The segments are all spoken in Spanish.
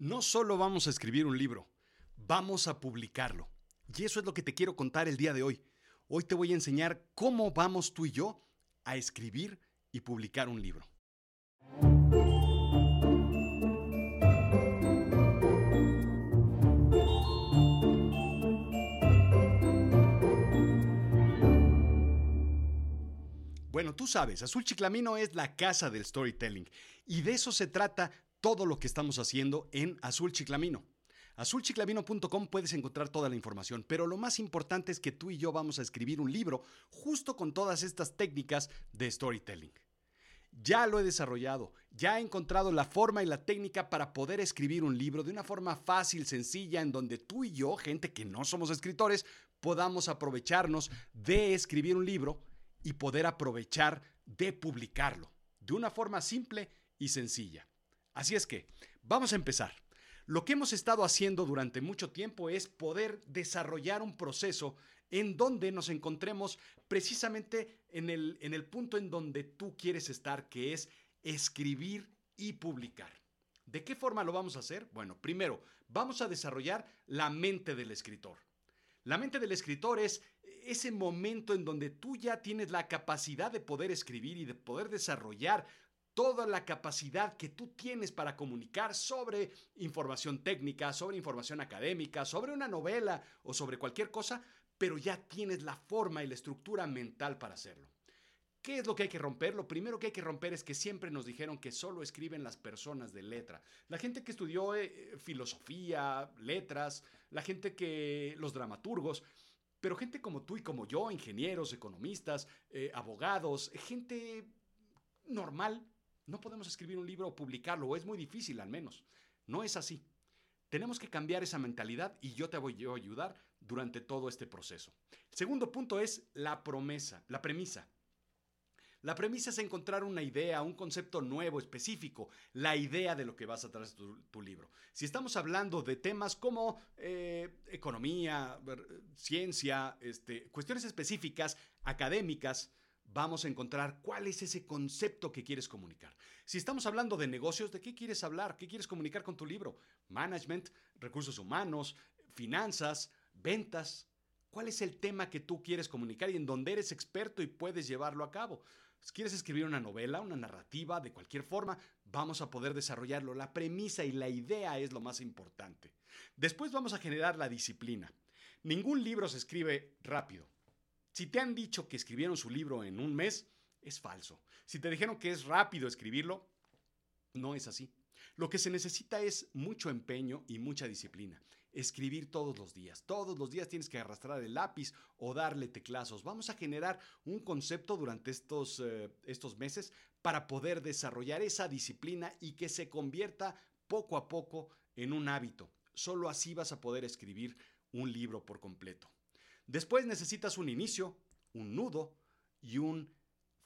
No solo vamos a escribir un libro, vamos a publicarlo. Y eso es lo que te quiero contar el día de hoy. Hoy te voy a enseñar cómo vamos tú y yo a escribir y publicar un libro. Bueno, tú sabes, Azul Chiclamino es la casa del storytelling y de eso se trata todo lo que estamos haciendo en Azul Chiclamino. Azulchiclamino.com puedes encontrar toda la información, pero lo más importante es que tú y yo vamos a escribir un libro justo con todas estas técnicas de storytelling. Ya lo he desarrollado, ya he encontrado la forma y la técnica para poder escribir un libro de una forma fácil, sencilla, en donde tú y yo, gente que no somos escritores, podamos aprovecharnos de escribir un libro y poder aprovechar de publicarlo de una forma simple y sencilla. Así es que, vamos a empezar. Lo que hemos estado haciendo durante mucho tiempo es poder desarrollar un proceso en donde nos encontremos precisamente en el, en el punto en donde tú quieres estar, que es escribir y publicar. ¿De qué forma lo vamos a hacer? Bueno, primero, vamos a desarrollar la mente del escritor. La mente del escritor es ese momento en donde tú ya tienes la capacidad de poder escribir y de poder desarrollar toda la capacidad que tú tienes para comunicar sobre información técnica, sobre información académica, sobre una novela o sobre cualquier cosa, pero ya tienes la forma y la estructura mental para hacerlo. ¿Qué es lo que hay que romper? Lo primero que hay que romper es que siempre nos dijeron que solo escriben las personas de letra. La gente que estudió eh, filosofía, letras, la gente que, los dramaturgos, pero gente como tú y como yo, ingenieros, economistas, eh, abogados, gente normal, no podemos escribir un libro o publicarlo, o es muy difícil al menos. No es así. Tenemos que cambiar esa mentalidad y yo te voy a ayudar durante todo este proceso. El segundo punto es la promesa, la premisa. La premisa es encontrar una idea, un concepto nuevo, específico, la idea de lo que vas a traer tu, tu libro. Si estamos hablando de temas como eh, economía, ciencia, este, cuestiones específicas, académicas, vamos a encontrar cuál es ese concepto que quieres comunicar. Si estamos hablando de negocios, ¿de qué quieres hablar? ¿Qué quieres comunicar con tu libro? Management, recursos humanos, finanzas, ventas. ¿Cuál es el tema que tú quieres comunicar y en donde eres experto y puedes llevarlo a cabo? Si quieres escribir una novela, una narrativa, de cualquier forma, vamos a poder desarrollarlo. La premisa y la idea es lo más importante. Después vamos a generar la disciplina. Ningún libro se escribe rápido. Si te han dicho que escribieron su libro en un mes, es falso. Si te dijeron que es rápido escribirlo, no es así. Lo que se necesita es mucho empeño y mucha disciplina. Escribir todos los días. Todos los días tienes que arrastrar el lápiz o darle teclazos. Vamos a generar un concepto durante estos, eh, estos meses para poder desarrollar esa disciplina y que se convierta poco a poco en un hábito. Solo así vas a poder escribir un libro por completo. Después necesitas un inicio, un nudo y un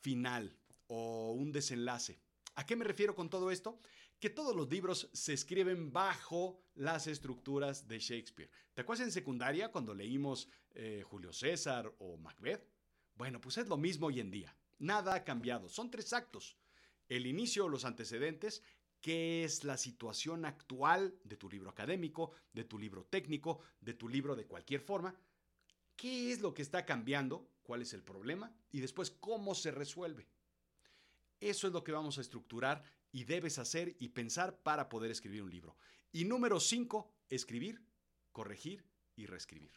final o un desenlace. ¿A qué me refiero con todo esto? Que todos los libros se escriben bajo las estructuras de Shakespeare. ¿Te acuerdas en secundaria cuando leímos eh, Julio César o Macbeth? Bueno, pues es lo mismo hoy en día. Nada ha cambiado. Son tres actos. El inicio los antecedentes, qué es la situación actual de tu libro académico, de tu libro técnico, de tu libro de cualquier forma, qué es lo que está cambiando, cuál es el problema y después cómo se resuelve. Eso es lo que vamos a estructurar y debes hacer y pensar para poder escribir un libro. Y número 5, escribir, corregir y reescribir.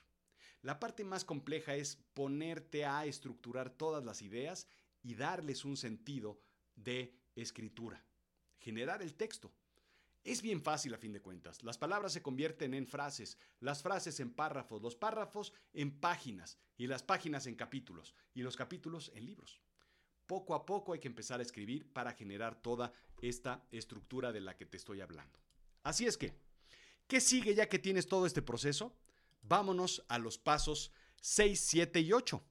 La parte más compleja es ponerte a estructurar todas las ideas y darles un sentido de escritura, generar el texto. Es bien fácil a fin de cuentas. Las palabras se convierten en frases, las frases en párrafos, los párrafos en páginas y las páginas en capítulos y los capítulos en libros. Poco a poco hay que empezar a escribir para generar toda esta estructura de la que te estoy hablando. Así es que, ¿qué sigue ya que tienes todo este proceso? Vámonos a los pasos 6, 7 y 8.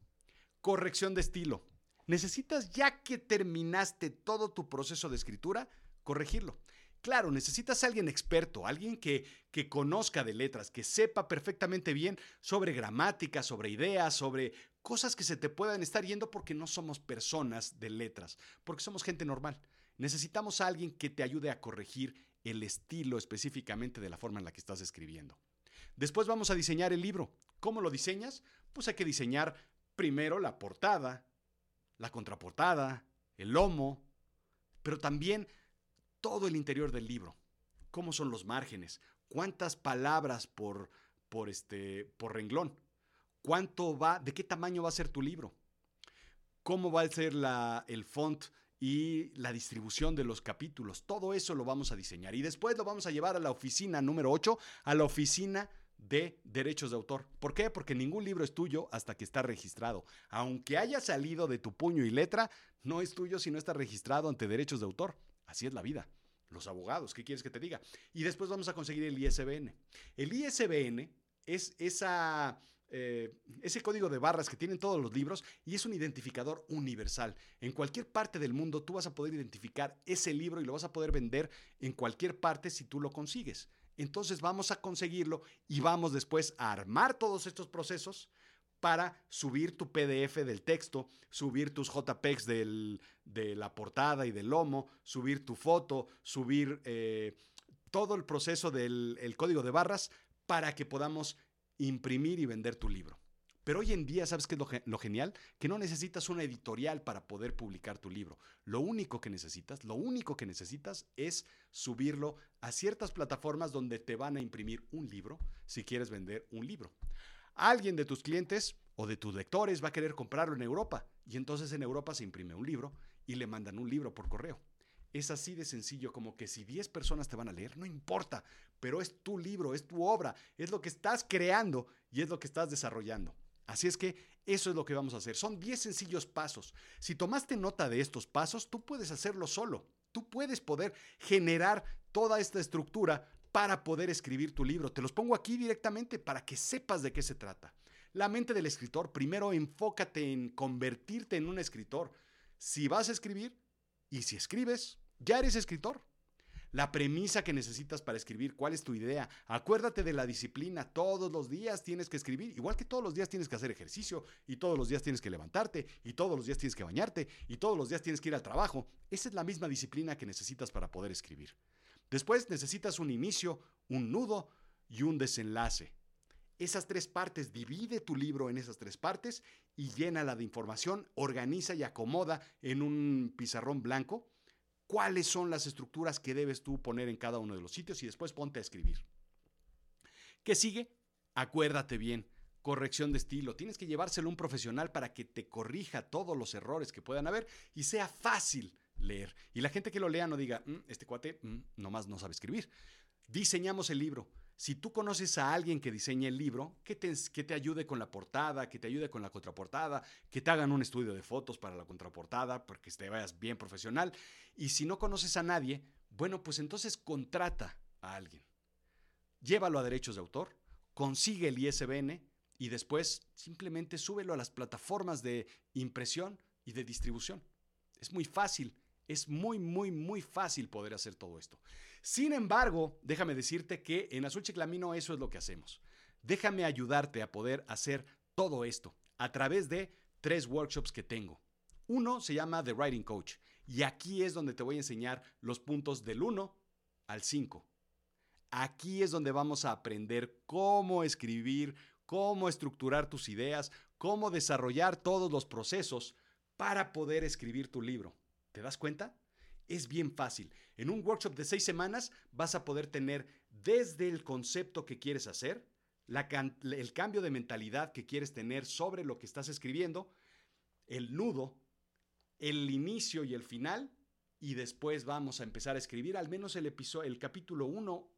Corrección de estilo. Necesitas, ya que terminaste todo tu proceso de escritura, corregirlo. Claro, necesitas a alguien experto, alguien que, que conozca de letras, que sepa perfectamente bien sobre gramática, sobre ideas, sobre cosas que se te puedan estar yendo porque no somos personas de letras, porque somos gente normal. Necesitamos a alguien que te ayude a corregir el estilo específicamente de la forma en la que estás escribiendo. Después vamos a diseñar el libro. ¿Cómo lo diseñas? Pues hay que diseñar primero la portada, la contraportada, el lomo, pero también todo el interior del libro. ¿Cómo son los márgenes? ¿Cuántas palabras por, por, este, por renglón? ¿Cuánto va, de qué tamaño va a ser tu libro? ¿Cómo va a ser la, el font y la distribución de los capítulos? Todo eso lo vamos a diseñar y después lo vamos a llevar a la oficina número 8, a la oficina de derechos de autor. ¿Por qué? Porque ningún libro es tuyo hasta que está registrado. Aunque haya salido de tu puño y letra, no es tuyo si no está registrado ante derechos de autor. Así es la vida. Los abogados, ¿qué quieres que te diga? Y después vamos a conseguir el ISBN. El ISBN es eh, ese código de barras que tienen todos los libros y es un identificador universal. En cualquier parte del mundo tú vas a poder identificar ese libro y lo vas a poder vender en cualquier parte si tú lo consigues. Entonces vamos a conseguirlo y vamos después a armar todos estos procesos para subir tu PDF del texto, subir tus JPEGs de la portada y del lomo, subir tu foto, subir eh, todo el proceso del código de barras para que podamos imprimir y vender tu libro. Pero hoy en día, ¿sabes qué es lo, genial? Que no necesitas una editorial para poder publicar tu libro. Lo único que necesitas, lo único que necesitas es subirlo a ciertas plataformas donde te van a imprimir un libro si quieres vender un libro. Alguien de tus clientes o de tus lectores va a querer comprarlo en Europa y entonces en Europa se imprime un libro y le mandan un libro por correo. Es así de sencillo como que si 10 personas te van a leer, no importa, pero es tu libro, es tu obra, es lo que estás creando y es lo que estás desarrollando. Así es que eso es lo que vamos a hacer. Son 10 sencillos pasos. Si tomaste nota de estos pasos, tú puedes hacerlo solo. Tú puedes poder generar toda esta estructura para poder escribir tu libro. Te los pongo aquí directamente para que sepas de qué se trata. La mente del escritor, primero enfócate en convertirte en un escritor. Si vas a escribir y si escribes, ya eres escritor la premisa que necesitas para escribir, cuál es tu idea. Acuérdate de la disciplina, todos los días tienes que escribir, igual que todos los días tienes que hacer ejercicio y todos los días tienes que levantarte y todos los días tienes que bañarte y todos los días tienes que ir al trabajo. Esa es la misma disciplina que necesitas para poder escribir. Después necesitas un inicio, un nudo y un desenlace. Esas tres partes, divide tu libro en esas tres partes y llénala de información, organiza y acomoda en un pizarrón blanco cuáles son las estructuras que debes tú poner en cada uno de los sitios y después ponte a escribir. ¿Qué sigue? Acuérdate bien, corrección de estilo. Tienes que llevárselo a un profesional para que te corrija todos los errores que puedan haber y sea fácil leer. Y la gente que lo lea no diga, mm, este cuate mm, nomás no sabe escribir. Diseñamos el libro. Si tú conoces a alguien que diseñe el libro, que te, que te ayude con la portada, que te ayude con la contraportada, que te hagan un estudio de fotos para la contraportada, porque te vayas bien profesional. Y si no conoces a nadie, bueno, pues entonces contrata a alguien. Llévalo a derechos de autor, consigue el ISBN y después simplemente súbelo a las plataformas de impresión y de distribución. Es muy fácil, es muy, muy, muy fácil poder hacer todo esto. Sin embargo, déjame decirte que en Azul Chiclamino eso es lo que hacemos. Déjame ayudarte a poder hacer todo esto a través de tres workshops que tengo. Uno se llama The Writing Coach y aquí es donde te voy a enseñar los puntos del 1 al 5. Aquí es donde vamos a aprender cómo escribir, cómo estructurar tus ideas, cómo desarrollar todos los procesos para poder escribir tu libro. ¿Te das cuenta? Es bien fácil. En un workshop de seis semanas vas a poder tener desde el concepto que quieres hacer, el cambio de mentalidad que quieres tener sobre lo que estás escribiendo, el nudo, el inicio y el final, y después vamos a empezar a escribir al menos el, episodio, el capítulo 1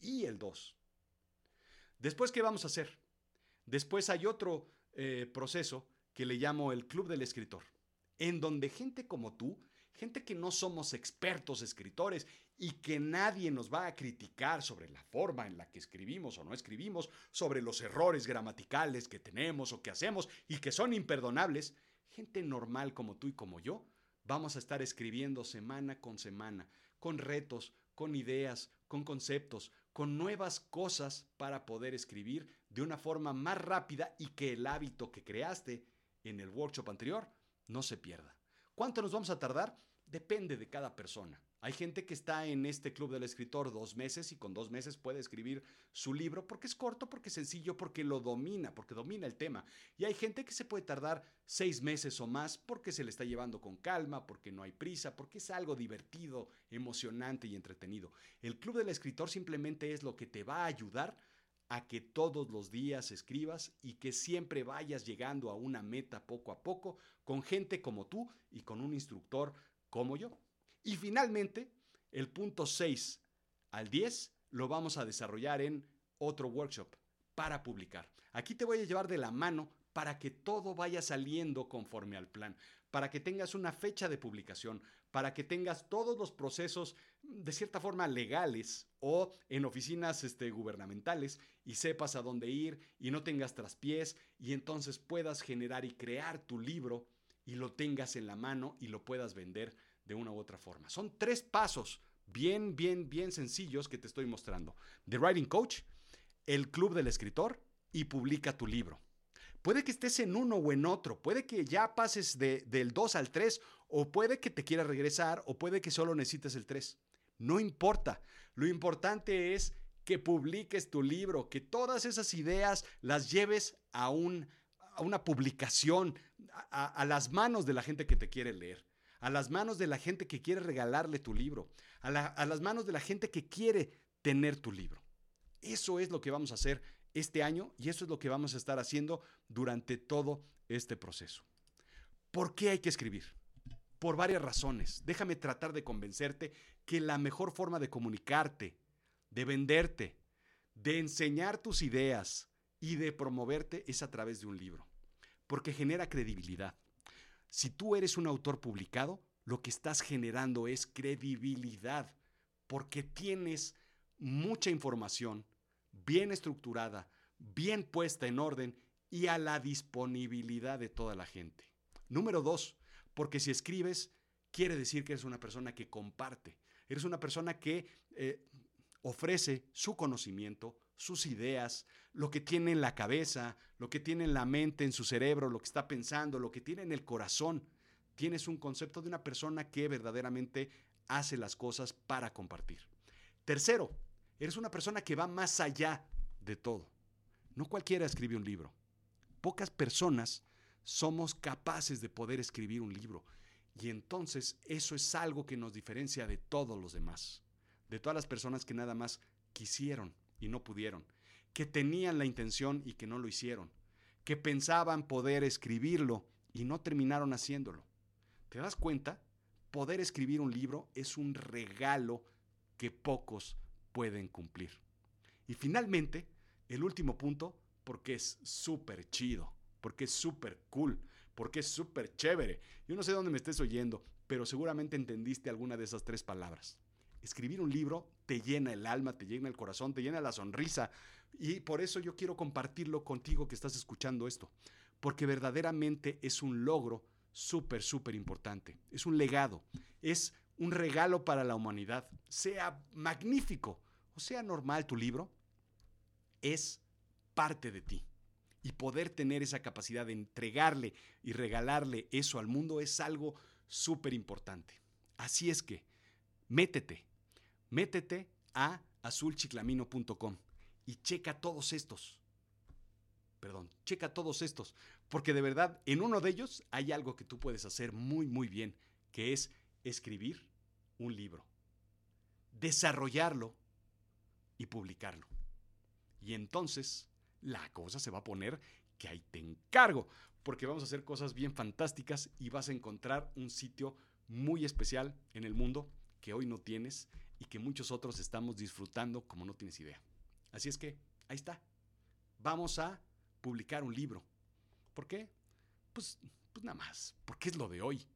y el 2. Después, ¿qué vamos a hacer? Después hay otro eh, proceso que le llamo el Club del Escritor, en donde gente como tú gente que no somos expertos escritores y que nadie nos va a criticar sobre la forma en la que escribimos o no escribimos, sobre los errores gramaticales que tenemos o que hacemos y que son imperdonables, gente normal como tú y como yo, vamos a estar escribiendo semana con semana, con retos, con ideas, con conceptos, con nuevas cosas para poder escribir de una forma más rápida y que el hábito que creaste en el workshop anterior no se pierda. ¿Cuánto nos vamos a tardar? depende de cada persona. Hay gente que está en este club del escritor dos meses y con dos meses puede escribir su libro porque es corto, porque es sencillo, porque lo domina, porque domina el tema. Y hay gente que se puede tardar seis meses o más porque se le está llevando con calma, porque no hay prisa, porque es algo divertido, emocionante y entretenido. El club del escritor simplemente es lo que te va a ayudar a que todos los días escribas y que siempre vayas llegando a una meta poco a poco con gente como tú y con un instructor como yo. Y finalmente, el punto 6 al 10 lo vamos a desarrollar en otro workshop para publicar. Aquí te voy a llevar de la mano para que todo vaya saliendo conforme al plan, para que tengas una fecha de publicación, para que tengas todos los procesos de cierta forma legales o en oficinas este, gubernamentales y sepas a dónde ir y no tengas traspiés y entonces puedas generar y crear tu libro y lo tengas en la mano y lo puedas vender de una u otra forma. Son tres pasos bien, bien, bien sencillos que te estoy mostrando. The Writing Coach, el Club del Escritor y publica tu libro. Puede que estés en uno o en otro, puede que ya pases de, del 2 al 3 o puede que te quieras regresar o puede que solo necesites el 3. No importa, lo importante es que publiques tu libro, que todas esas ideas las lleves a, a una publicación, a las manos de la gente que te quiere leer a las manos de la gente que quiere regalarle tu libro, a, las manos de la gente que quiere tener tu libro. Eso es lo que vamos a hacer este año y eso es lo que vamos a estar haciendo durante todo este proceso. ¿Por qué hay que escribir? Por varias razones. Déjame tratar de convencerte que la mejor forma de comunicarte, de venderte, de enseñar tus ideas y de promoverte es a través de un libro, porque genera credibilidad. Si tú eres un autor publicado, lo que estás generando es credibilidad, porque tienes mucha información bien estructurada, bien puesta en orden y a la disponibilidad de toda la gente. Número dos, porque si escribes, quiere decir que eres una persona que comparte, eres una persona que eh, ofrece su conocimiento, sus ideas, lo que tiene en la cabeza, lo que tiene en la mente, en su cerebro, lo que está pensando, lo que tiene en el corazón. Tienes un concepto de una persona que verdaderamente hace las cosas para compartir. Tercero, eres una persona que va más allá de todo. No cualquiera escribe un libro. Pocas personas somos capaces de poder escribir un libro. Y entonces eso es algo que nos diferencia de todos los demás, de todas las personas que nada más quisieron y no pudieron, que tenían la intención y que no lo hicieron, que pensaban poder escribirlo y no terminaron haciéndolo. ¿Te das cuenta? Poder escribir un libro es un regalo que pocos pueden cumplir. Y finalmente, el último punto, porque es súper chido, porque es súper cool, porque es súper chévere. Yo no sé dónde me estés oyendo, pero seguramente entendiste alguna de esas tres palabras escribir un libro te llena el alma, te llena el corazón, te llena la sonrisa. Y por eso yo quiero compartirlo contigo que estás escuchando esto. Porque verdaderamente es un logro súper, súper importante. Es un legado. Es un regalo para la humanidad. Sea magnífico o sea normal tu libro, es parte de ti. Y poder tener esa capacidad de entregarle y regalarle eso al mundo es algo súper importante. Así es que, métete, métete a azulchiclamino.com y checa todos estos. Perdón, checa todos estos, porque de verdad en uno de ellos hay algo que tú puedes hacer muy, muy bien, que es escribir un libro, desarrollarlo y publicarlo. Y entonces la cosa se va a poner que ahí te encargo, porque vamos a hacer cosas bien fantásticas y vas a encontrar un sitio muy especial en el mundo que hoy no tienes y que muchos otros estamos disfrutando como no tienes idea. Así es que, ahí está. Vamos a publicar un libro. ¿Por qué? Pues, pues nada más, porque es lo de hoy.